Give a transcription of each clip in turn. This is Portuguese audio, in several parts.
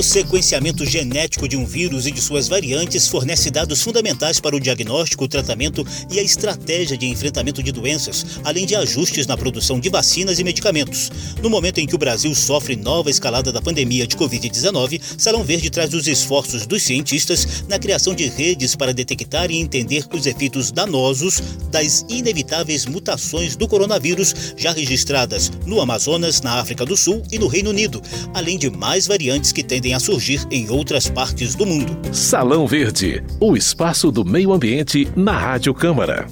O sequenciamento genético de um vírus e de suas variantes fornece dados fundamentais para o diagnóstico, o tratamento e a estratégia de enfrentamento de doenças, além de ajustes na produção de vacinas e medicamentos. No momento em que o Brasil sofre nova escalada da pandemia de Covid-19, Salão Verde traz os esforços dos cientistas na criação de redes para detectar e entender os efeitos danosos das inevitáveis mutações do coronavírus já registradas no Amazonas, na África do Sul e no Reino Unido, além de mais variantes que têm a surgir em outras partes do mundo. Salão Verde, o espaço do meio ambiente na Rádio Câmara.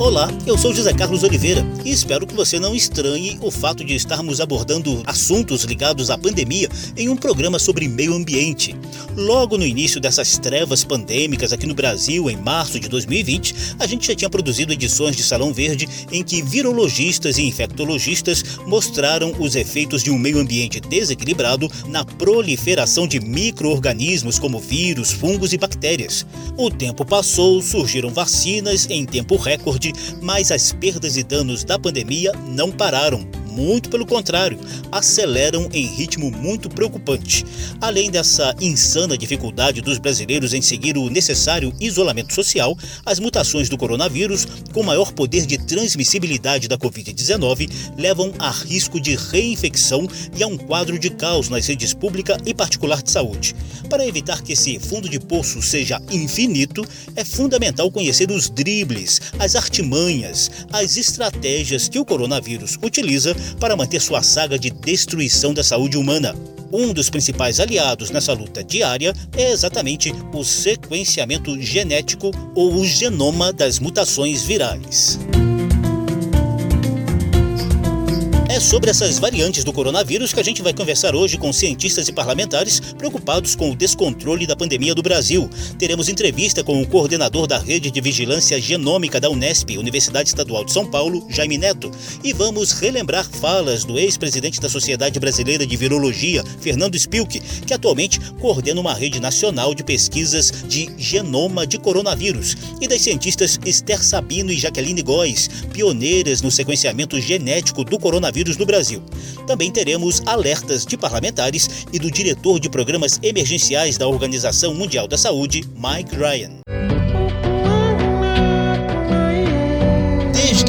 Olá, eu sou José Carlos Oliveira e espero que você não estranhe o fato de estarmos abordando assuntos ligados à pandemia em um programa sobre meio ambiente. Logo no início dessas trevas pandêmicas aqui no Brasil, em março de 2020, a gente já tinha produzido edições de Salão Verde em que virologistas e infectologistas mostraram os efeitos de um meio ambiente desequilibrado na proliferação de micro-organismos como vírus, fungos e bactérias. O tempo passou, surgiram vacinas em tempo recorde mas as perdas e danos da pandemia não pararam. Muito pelo contrário, aceleram em ritmo muito preocupante. Além dessa insana dificuldade dos brasileiros em seguir o necessário isolamento social, as mutações do coronavírus, com maior poder de transmissibilidade da Covid-19, levam a risco de reinfecção e a um quadro de caos nas redes pública e particular de saúde. Para evitar que esse fundo de poço seja infinito, é fundamental conhecer os dribles, as artimanhas, as estratégias que o coronavírus utiliza para manter sua saga de destruição da saúde humana. Um dos principais aliados nessa luta diária é exatamente o sequenciamento genético ou o genoma das mutações virais. Sobre essas variantes do coronavírus que a gente vai conversar hoje com cientistas e parlamentares preocupados com o descontrole da pandemia do Brasil. Teremos entrevista com o coordenador da Rede de Vigilância Genômica da Unesp, Universidade Estadual de São Paulo, Jaime Neto, e vamos relembrar falas do ex-presidente da Sociedade Brasileira de Virologia, Fernando Spilk, que atualmente coordena uma rede nacional de pesquisas de genoma de coronavírus, e das cientistas Esther Sabino e Jaqueline Góes, pioneiras no sequenciamento genético do coronavírus coronavírus no Brasil. Também teremos alertas de parlamentares e do diretor de programas emergenciais da Organização Mundial da Saúde, Mike Ryan.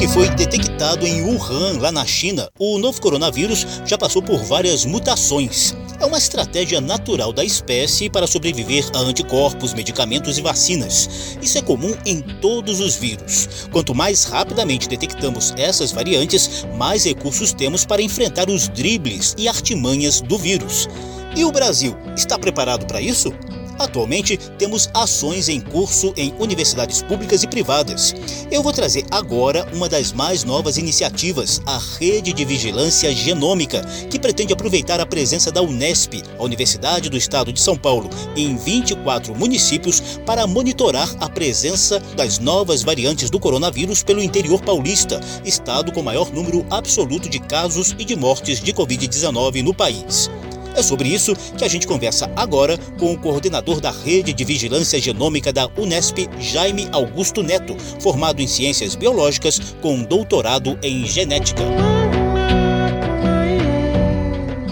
Que foi detectado em Wuhan, lá na China, o novo coronavírus já passou por várias mutações é uma estratégia natural da espécie para sobreviver a anticorpos, medicamentos e vacinas. Isso é comum em todos os vírus. Quanto mais rapidamente detectamos essas variantes, mais recursos temos para enfrentar os dribles e artimanhas do vírus. E o Brasil está preparado para isso? Atualmente, temos ações em curso em universidades públicas e privadas. Eu vou trazer agora uma das mais novas iniciativas, a Rede de Vigilância Genômica, que pretende aproveitar a presença da Unesp, a Universidade do Estado de São Paulo, em 24 municípios para monitorar a presença das novas variantes do coronavírus pelo interior paulista, estado com maior número absoluto de casos e de mortes de Covid-19 no país. É sobre isso que a gente conversa agora com o coordenador da Rede de Vigilância Genômica da Unesp, Jaime Augusto Neto, formado em Ciências Biológicas com doutorado em Genética.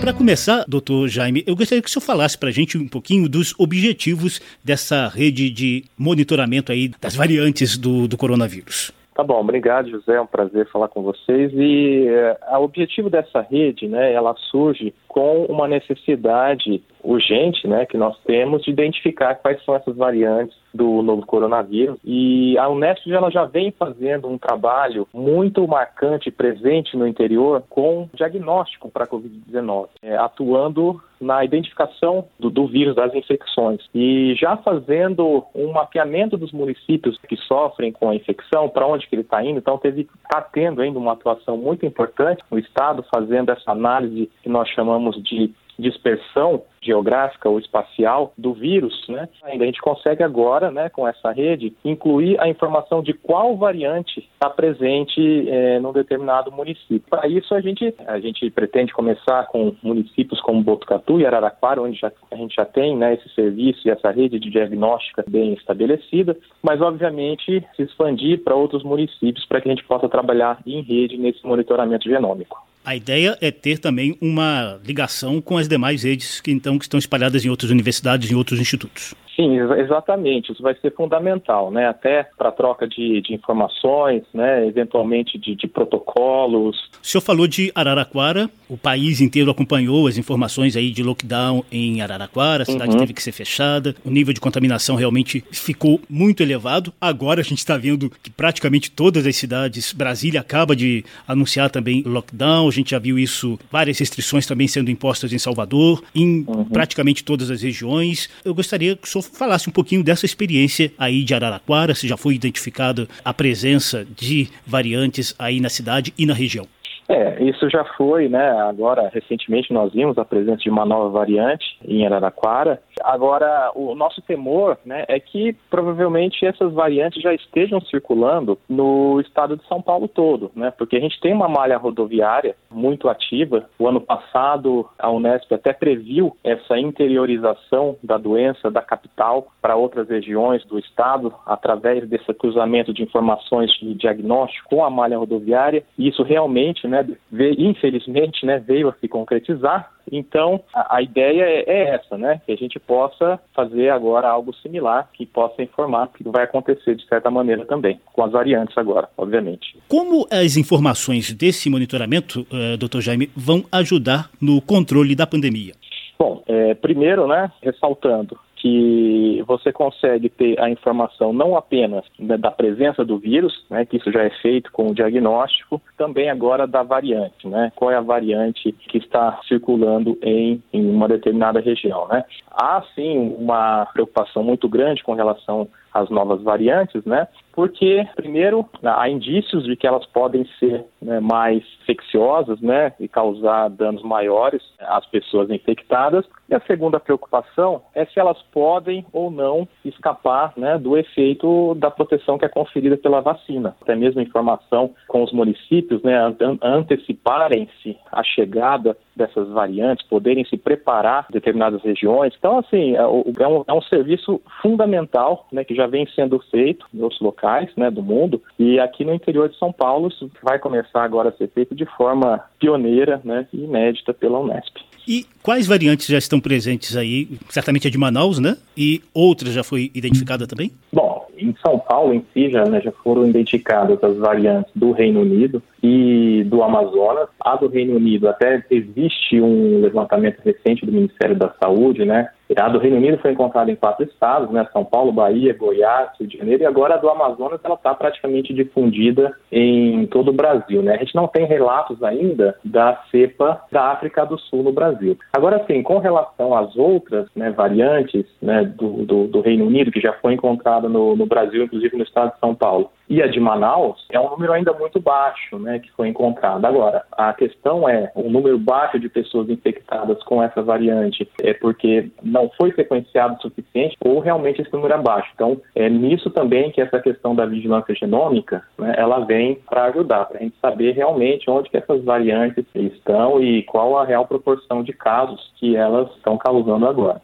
Para começar, doutor Jaime, eu gostaria que o senhor falasse para a gente um pouquinho dos objetivos dessa rede de monitoramento aí das variantes do, do coronavírus. Tá bom, obrigado, José. É um prazer falar com vocês. E é, o objetivo dessa rede, né, ela surge com uma necessidade urgente, né, que nós temos de identificar quais são essas variantes do novo coronavírus. E a Unesp ela já vem fazendo um trabalho muito marcante presente no interior com diagnóstico para a Covid-19, é, atuando na identificação do, do, vírus das infecções e já fazendo um mapeamento dos municípios que sofrem com a infecção, para onde que ele está indo. Então está tendo ainda uma atuação muito importante no estado fazendo essa análise que nós chamamos de dispersão geográfica ou espacial do vírus, né? Ainda a gente consegue agora, né, com essa rede, incluir a informação de qual variante está presente é, num determinado município. Para isso a gente a gente pretende começar com municípios como Botucatu e Araraquara, onde já, a gente já tem, né, esse serviço e essa rede de diagnóstica bem estabelecida, mas obviamente se expandir para outros municípios para que a gente possa trabalhar em rede nesse monitoramento genômico. A ideia é ter também uma ligação com as demais redes que então que estão espalhadas em outras universidades, em outros institutos. Sim, exatamente. Isso vai ser fundamental, né? Até para troca de, de, informações, né? Eventualmente de, de, protocolos. O senhor falou de Araraquara. O país inteiro acompanhou as informações aí de lockdown em Araraquara. A cidade uhum. teve que ser fechada. O nível de contaminação realmente ficou muito elevado. Agora a gente está vendo que praticamente todas as cidades, Brasília acaba de anunciar também lockdown. A gente já viu isso, várias restrições também sendo impostas em Salvador, em uhum. praticamente todas as regiões. Eu gostaria que o senhor falasse um pouquinho dessa experiência aí de Araraquara, se já foi identificada a presença de variantes aí na cidade e na região. É, isso já foi, né? Agora, recentemente, nós vimos a presença de uma nova variante em Araraquara. Agora, o nosso temor né, é que provavelmente essas variantes já estejam circulando no estado de São Paulo todo, né? Porque a gente tem uma malha rodoviária muito ativa. O ano passado, a Unesp até previu essa interiorização da doença da capital para outras regiões do estado através desse cruzamento de informações de diagnóstico com a malha rodoviária. E isso realmente, né, veio, infelizmente, né, veio a se concretizar. Então, a, a ideia é, é, essa, né, que a gente possa fazer agora algo similar, que possa informar que vai acontecer de certa maneira também, com as variantes agora, obviamente. Como as informações desse monitoramento, uh, Dr. Jaime, vão ajudar no controle da pandemia? Bom, é, primeiro, né, ressaltando, que você consegue ter a informação não apenas da presença do vírus, né, que isso já é feito com o diagnóstico, também agora da variante, né, qual é a variante que está circulando em, em uma determinada região, né. Há sim uma preocupação muito grande com relação às novas variantes, né, porque, primeiro, há indícios de que elas podem ser né, mais infecciosas né, e causar danos maiores às pessoas infectadas. E a segunda preocupação é se elas podem ou não escapar né, do efeito da proteção que é conferida pela vacina. Até mesmo informação com os municípios, né, anteciparem-se a chegada dessas variantes, poderem se preparar em determinadas regiões. Então, assim, é, é um, é um serviço fundamental né, que já vem sendo feito em outros locais né, do mundo e aqui no interior de São Paulo isso vai começar agora a ser feito de forma pioneira né, e inédita pela Unesp. E quais variantes já estão presentes aí? Certamente a de Manaus, né? E outras já foi identificada também? Bom, em São Paulo em si já, né, já foram identificadas as variantes do Reino Unido e do Amazonas. A do Reino Unido até existe um levantamento recente do Ministério da Saúde, né? A do Reino Unido foi encontrada em quatro estados, né? São Paulo, Bahia, Goiás, Rio de Janeiro, e agora a do Amazonas ela está praticamente difundida em todo o Brasil, né? A gente não tem relatos ainda da cepa da África do Sul no Brasil. Agora, sim, com relação às outras né, variantes né, do, do, do, Reino Unido, que já foi encontrada no, no Brasil, inclusive no estado de São Paulo, e a de Manaus, é um número ainda muito baixo, né? que foi encontrada. Agora, a questão é o número baixo de pessoas infectadas com essa variante é porque não foi sequenciado o suficiente ou realmente esse número é baixo. Então, é nisso também que essa questão da vigilância genômica, né, ela vem para ajudar, para a gente saber realmente onde que essas variantes estão e qual a real proporção de casos que elas estão causando agora.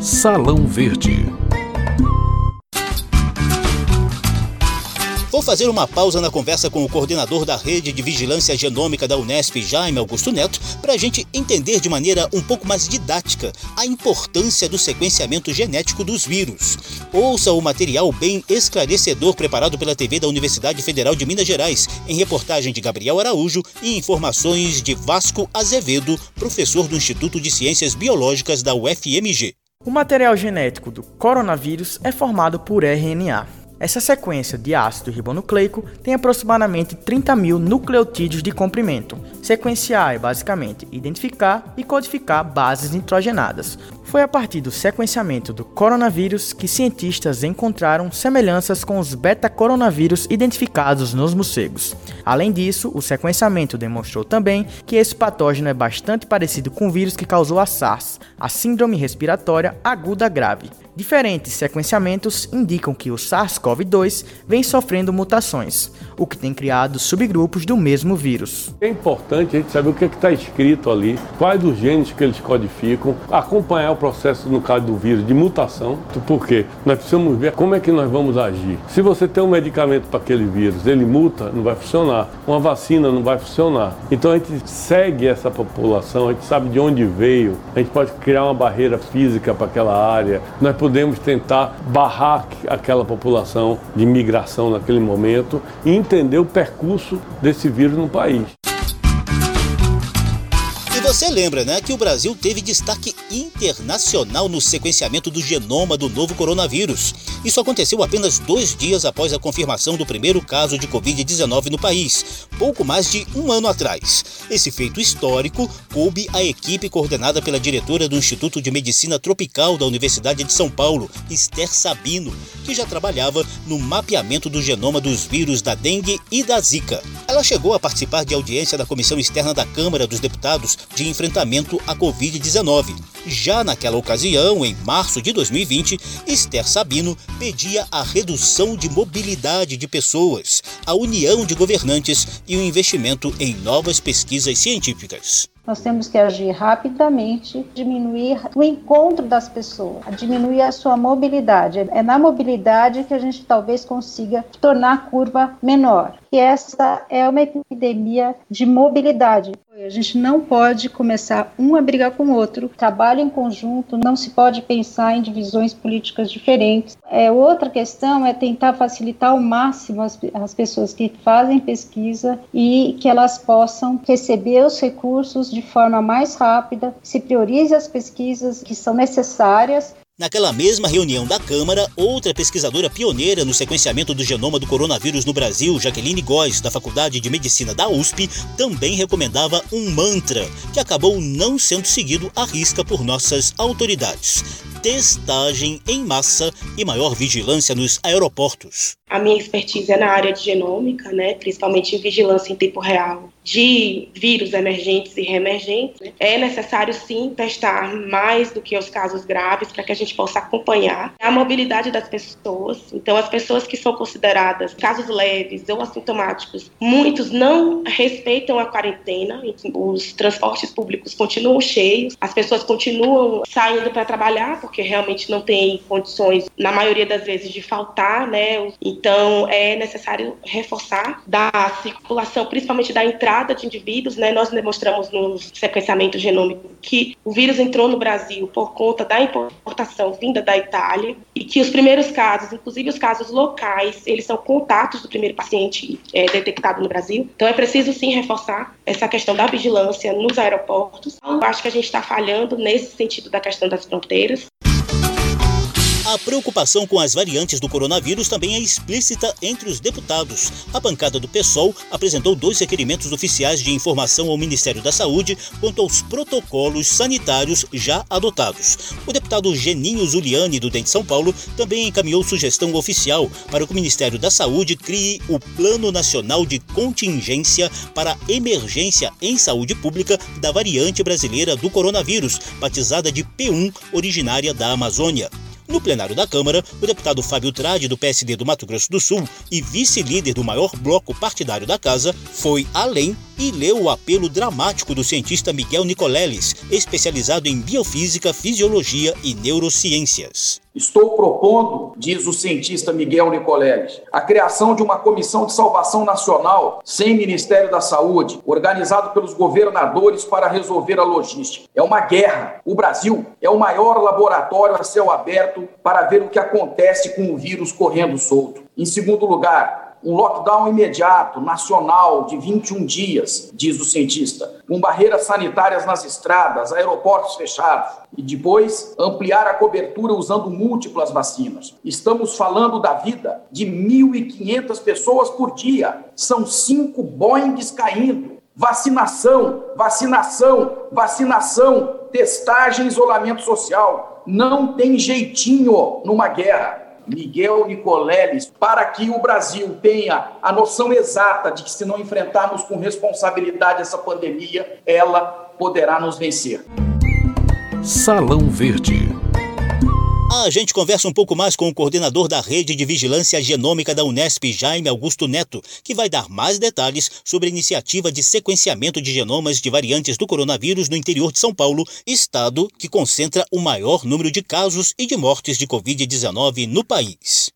Salão Verde. Vou fazer uma pausa na conversa com o coordenador da Rede de Vigilância Genômica da Unesp, Jaime Augusto Neto, para a gente entender de maneira um pouco mais didática a importância do sequenciamento genético dos vírus. Ouça o material bem esclarecedor preparado pela TV da Universidade Federal de Minas Gerais, em reportagem de Gabriel Araújo e informações de Vasco Azevedo, professor do Instituto de Ciências Biológicas da UFMG. O material genético do coronavírus é formado por RNA. Essa sequência de ácido ribonucleico tem aproximadamente 30 mil nucleotídeos de comprimento. Sequenciar é basicamente identificar e codificar bases nitrogenadas. Foi a partir do sequenciamento do coronavírus que cientistas encontraram semelhanças com os beta-coronavírus identificados nos morcegos. Além disso, o sequenciamento demonstrou também que esse patógeno é bastante parecido com o vírus que causou a SARS, a Síndrome Respiratória Aguda Grave. Diferentes sequenciamentos indicam que o SARS-CoV-2 vem sofrendo mutações, o que tem criado subgrupos do mesmo vírus. É importante a gente saber o que é está escrito ali, quais os genes que eles codificam, acompanhar o processo, no caso do vírus, de mutação, porque nós precisamos ver como é que nós vamos agir. Se você tem um medicamento para aquele vírus, ele muta, não vai funcionar. Uma vacina não vai funcionar. Então a gente segue essa população, a gente sabe de onde veio, a gente pode criar uma barreira física para aquela área. Nós podemos tentar barrar aquela população de migração naquele momento e entender o percurso desse vírus no país. Você lembra, né, que o Brasil teve destaque internacional no sequenciamento do genoma do novo coronavírus. Isso aconteceu apenas dois dias após a confirmação do primeiro caso de Covid-19 no país, pouco mais de um ano atrás. Esse feito histórico coube à equipe coordenada pela diretora do Instituto de Medicina Tropical da Universidade de São Paulo, Esther Sabino, que já trabalhava no mapeamento do genoma dos vírus da dengue e da zika. Ela chegou a participar de audiência da Comissão Externa da Câmara dos Deputados de enfrentamento à Covid-19. Já naquela ocasião, em março de 2020, Esther Sabino pedia a redução de mobilidade de pessoas, a união de governantes e o investimento em novas pesquisas científicas. Nós temos que agir rapidamente, diminuir o encontro das pessoas, diminuir a sua mobilidade. É na mobilidade que a gente talvez consiga tornar a curva menor. E essa é uma epidemia de mobilidade. A gente não pode começar um a brigar com o outro. Trabalho em conjunto, não se pode pensar em divisões políticas diferentes. É, outra questão é tentar facilitar ao máximo as, as pessoas que fazem pesquisa e que elas possam receber os recursos de forma mais rápida, se priorize as pesquisas que são necessárias Naquela mesma reunião da Câmara, outra pesquisadora pioneira no sequenciamento do genoma do coronavírus no Brasil, Jaqueline Góes, da Faculdade de Medicina da USP, também recomendava um mantra que acabou não sendo seguido à risca por nossas autoridades: testagem em massa e maior vigilância nos aeroportos. A minha expertise é na área de genômica, né, principalmente em vigilância em tempo real de vírus emergentes e reemergentes. Né. É necessário sim testar mais do que os casos graves para que a gente possa acompanhar a mobilidade das pessoas. Então, as pessoas que são consideradas casos leves ou assintomáticos, muitos não respeitam a quarentena, os transportes públicos continuam cheios, as pessoas continuam saindo para trabalhar porque realmente não tem condições, na maioria das vezes, de faltar, né? Então, é necessário reforçar da circulação, principalmente da entrada de indivíduos, né? Nós demonstramos no sequenciamento genômico que o vírus entrou no Brasil por conta da importação vinda da Itália e que os primeiros casos, inclusive os casos locais, eles são contatos do primeiro paciente é, detectado no Brasil. Então, é preciso sim reforçar essa questão da vigilância nos aeroportos. Eu acho que a gente está falhando nesse sentido da questão das fronteiras. A preocupação com as variantes do coronavírus também é explícita entre os deputados. A bancada do PSOL apresentou dois requerimentos oficiais de informação ao Ministério da Saúde quanto aos protocolos sanitários já adotados. O deputado Geninho Zuliani, do DEM de São Paulo, também encaminhou sugestão oficial para que o Ministério da Saúde crie o Plano Nacional de Contingência para Emergência em Saúde Pública da variante brasileira do coronavírus, batizada de P1, originária da Amazônia. No plenário da Câmara, o deputado Fábio Trade, do PSD do Mato Grosso do Sul e vice-líder do maior bloco partidário da casa, foi além e leu o apelo dramático do cientista Miguel Nicoleles, especializado em biofísica, fisiologia e neurociências. Estou propondo, diz o cientista Miguel Nicoleles, a criação de uma comissão de salvação nacional sem Ministério da Saúde, organizado pelos governadores para resolver a logística. É uma guerra. O Brasil é o maior laboratório a céu aberto para ver o que acontece com o vírus correndo solto. Em segundo lugar, um lockdown imediato, nacional, de 21 dias, diz o cientista, com barreiras sanitárias nas estradas, aeroportos fechados, e depois ampliar a cobertura usando múltiplas vacinas. Estamos falando da vida de 1.500 pessoas por dia. São cinco Boeings caindo. Vacinação, vacinação, vacinação, testagem, isolamento social. Não tem jeitinho numa guerra. Miguel Nicoleles, para que o Brasil tenha a noção exata de que se não enfrentarmos com responsabilidade essa pandemia, ela poderá nos vencer. Salão Verde A gente conversa um pouco mais com o coordenador da Rede de Vigilância Genômica da Unesp, Jaime Augusto Neto, que vai dar mais detalhes sobre a iniciativa de sequenciamento de genomas de variantes do coronavírus no interior de São Paulo, estado que concentra o maior número de casos e de mortes de Covid-19 no país.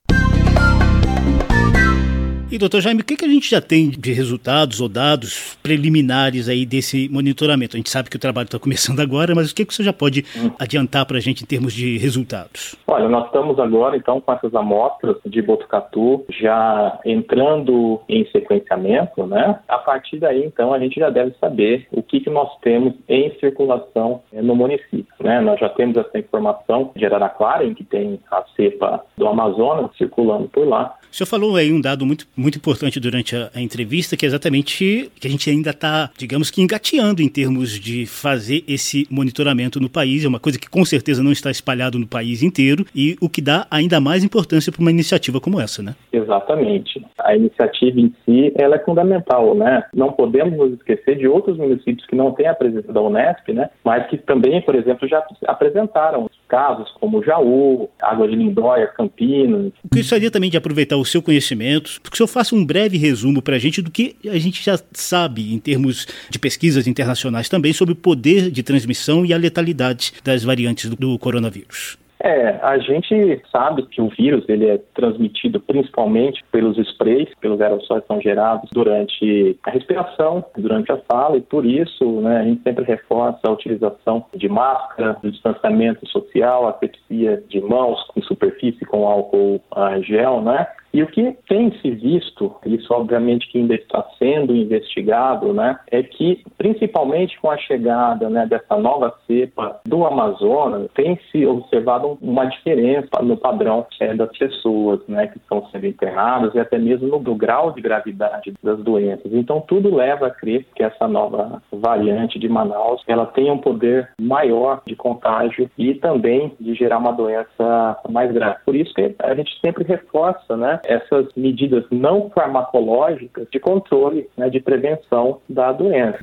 E, doutor Jaime, o que, que a gente já tem de resultados ou dados preliminares aí desse monitoramento? A gente sabe que o trabalho está começando agora, mas o que, que você já pode hum. adiantar para a gente em termos de resultados? Olha, nós estamos agora, então, com essas amostras de Botucatu já entrando em sequenciamento, né? A partir daí, então, a gente já deve saber o que, que nós temos em circulação eh, no município, né? Nós já temos essa informação de Araraquara, em que tem a cepa do Amazonas circulando por lá. O senhor falou aí um dado muito, muito importante durante a, a entrevista, que é exatamente que a gente ainda está, digamos que, engateando em termos de fazer esse monitoramento no país. É uma coisa que com certeza não está espalhado no país inteiro e o que dá ainda mais importância para uma iniciativa como essa, né? Exatamente. A iniciativa em si, ela é fundamental, né? Não podemos nos esquecer de outros municípios que não têm a presença da Unesp, né? Mas que também, por exemplo, já apresentaram casos como Jaú, Água de Lindóia, Campinas. Eu gostaria também de aproveitar o seu conhecimento, porque o senhor faça um breve resumo para a gente do que a gente já sabe em termos de pesquisas internacionais também sobre o poder de transmissão e a letalidade das variantes do, do coronavírus. É, a gente sabe que o vírus ele é transmitido principalmente pelos sprays, pelos aerossóis que são gerados durante a respiração, durante a fala, e por isso né, a gente sempre reforça a utilização de máscara, do distanciamento social, asepsia de mãos em superfície com álcool uh, gel, né? E o que tem se visto, isso obviamente que ainda está sendo investigado, né, é que principalmente com a chegada né, dessa nova cepa do Amazonas, tem se observado uma diferença no padrão é, das pessoas né, que estão sendo internadas e até mesmo no, grau de gravidade das doenças. Então tudo leva a crer que essa nova variante de Manaus ela tem um poder maior de contágio e também de gerar uma doença mais grave. Por isso que a gente sempre reforça, né, essas medidas não farmacológicas de controle, né, de prevenção da doença.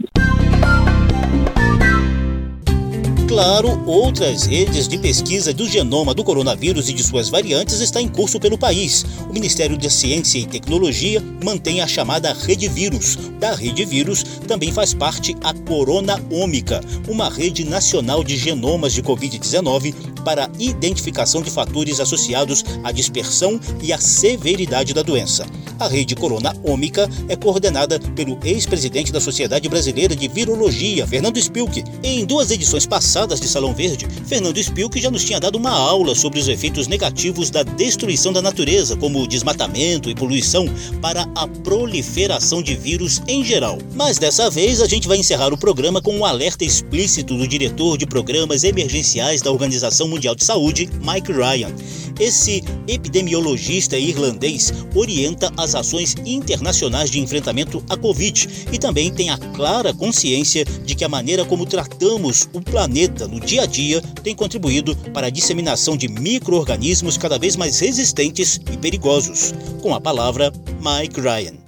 Claro, outras redes de pesquisa do genoma do coronavírus e de suas variantes está em curso pelo país. O Ministério da Ciência e Tecnologia mantém a chamada Rede Vírus. Da Rede Vírus também faz parte a Corona Ômica, uma rede nacional de genomas de Covid-19 para identificação de fatores associados à dispersão e à severidade da doença. A rede Corona Ômica é coordenada pelo ex-presidente da Sociedade Brasileira de Virologia, Fernando Spilk. Em duas edições passadas de Salão Verde, Fernando Spilk já nos tinha dado uma aula sobre os efeitos negativos da destruição da natureza, como desmatamento e poluição, para a proliferação de vírus em geral. Mas dessa vez a gente vai encerrar o programa com um alerta explícito do diretor de programas emergenciais da Organização Mundial de Saúde, Mike Ryan. Esse epidemiologista irlandês orienta as ações internacionais de enfrentamento à Covid e também tem a clara consciência de que a maneira como tratamos o planeta no dia a dia tem contribuído para a disseminação de micro-organismos cada vez mais resistentes e perigosos. Com a palavra, Mike Ryan.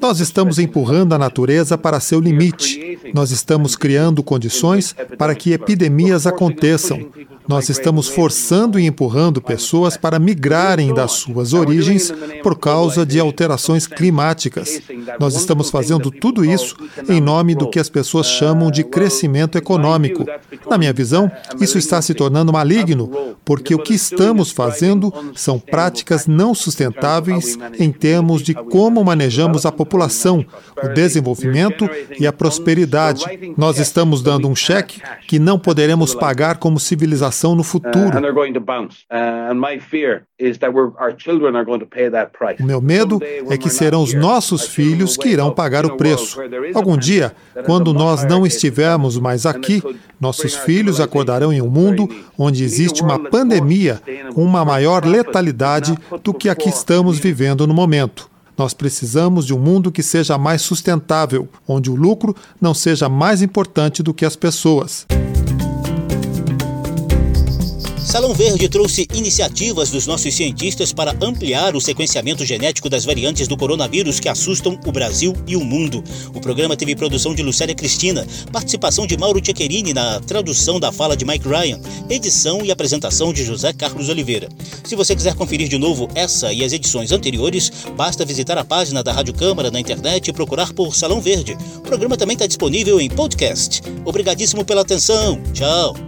Nós estamos empurrando a natureza para seu limite. Nós estamos criando condições para que epidemias aconteçam. Nós estamos forçando e empurrando pessoas para migrarem das suas origens por causa de alterações climáticas. Nós estamos fazendo tudo isso em nome do que as pessoas chamam de crescimento econômico. Na minha visão, isso está se tornando maligno, porque o que estamos fazendo são práticas não sustentáveis em termos de como manejamos a população, o desenvolvimento e a prosperidade. Nós estamos dando um cheque que não poderemos pagar como civilização no futuro. O meu medo é que serão os nossos filhos que irão pagar o preço. Algum dia, quando nós não estivermos mais aqui, nossos filhos acordarão em um mundo onde existe uma pandemia com uma maior letalidade do que a que estamos vivendo no momento. Nós precisamos de um mundo que seja mais sustentável, onde o lucro não seja mais importante do que as pessoas. Salão Verde trouxe iniciativas dos nossos cientistas para ampliar o sequenciamento genético das variantes do coronavírus que assustam o Brasil e o mundo. O programa teve produção de Lucélia Cristina, participação de Mauro Tchequerini na tradução da fala de Mike Ryan, edição e apresentação de José Carlos Oliveira. Se você quiser conferir de novo essa e as edições anteriores, basta visitar a página da Rádio Câmara na internet e procurar por Salão Verde. O programa também está disponível em podcast. Obrigadíssimo pela atenção. Tchau.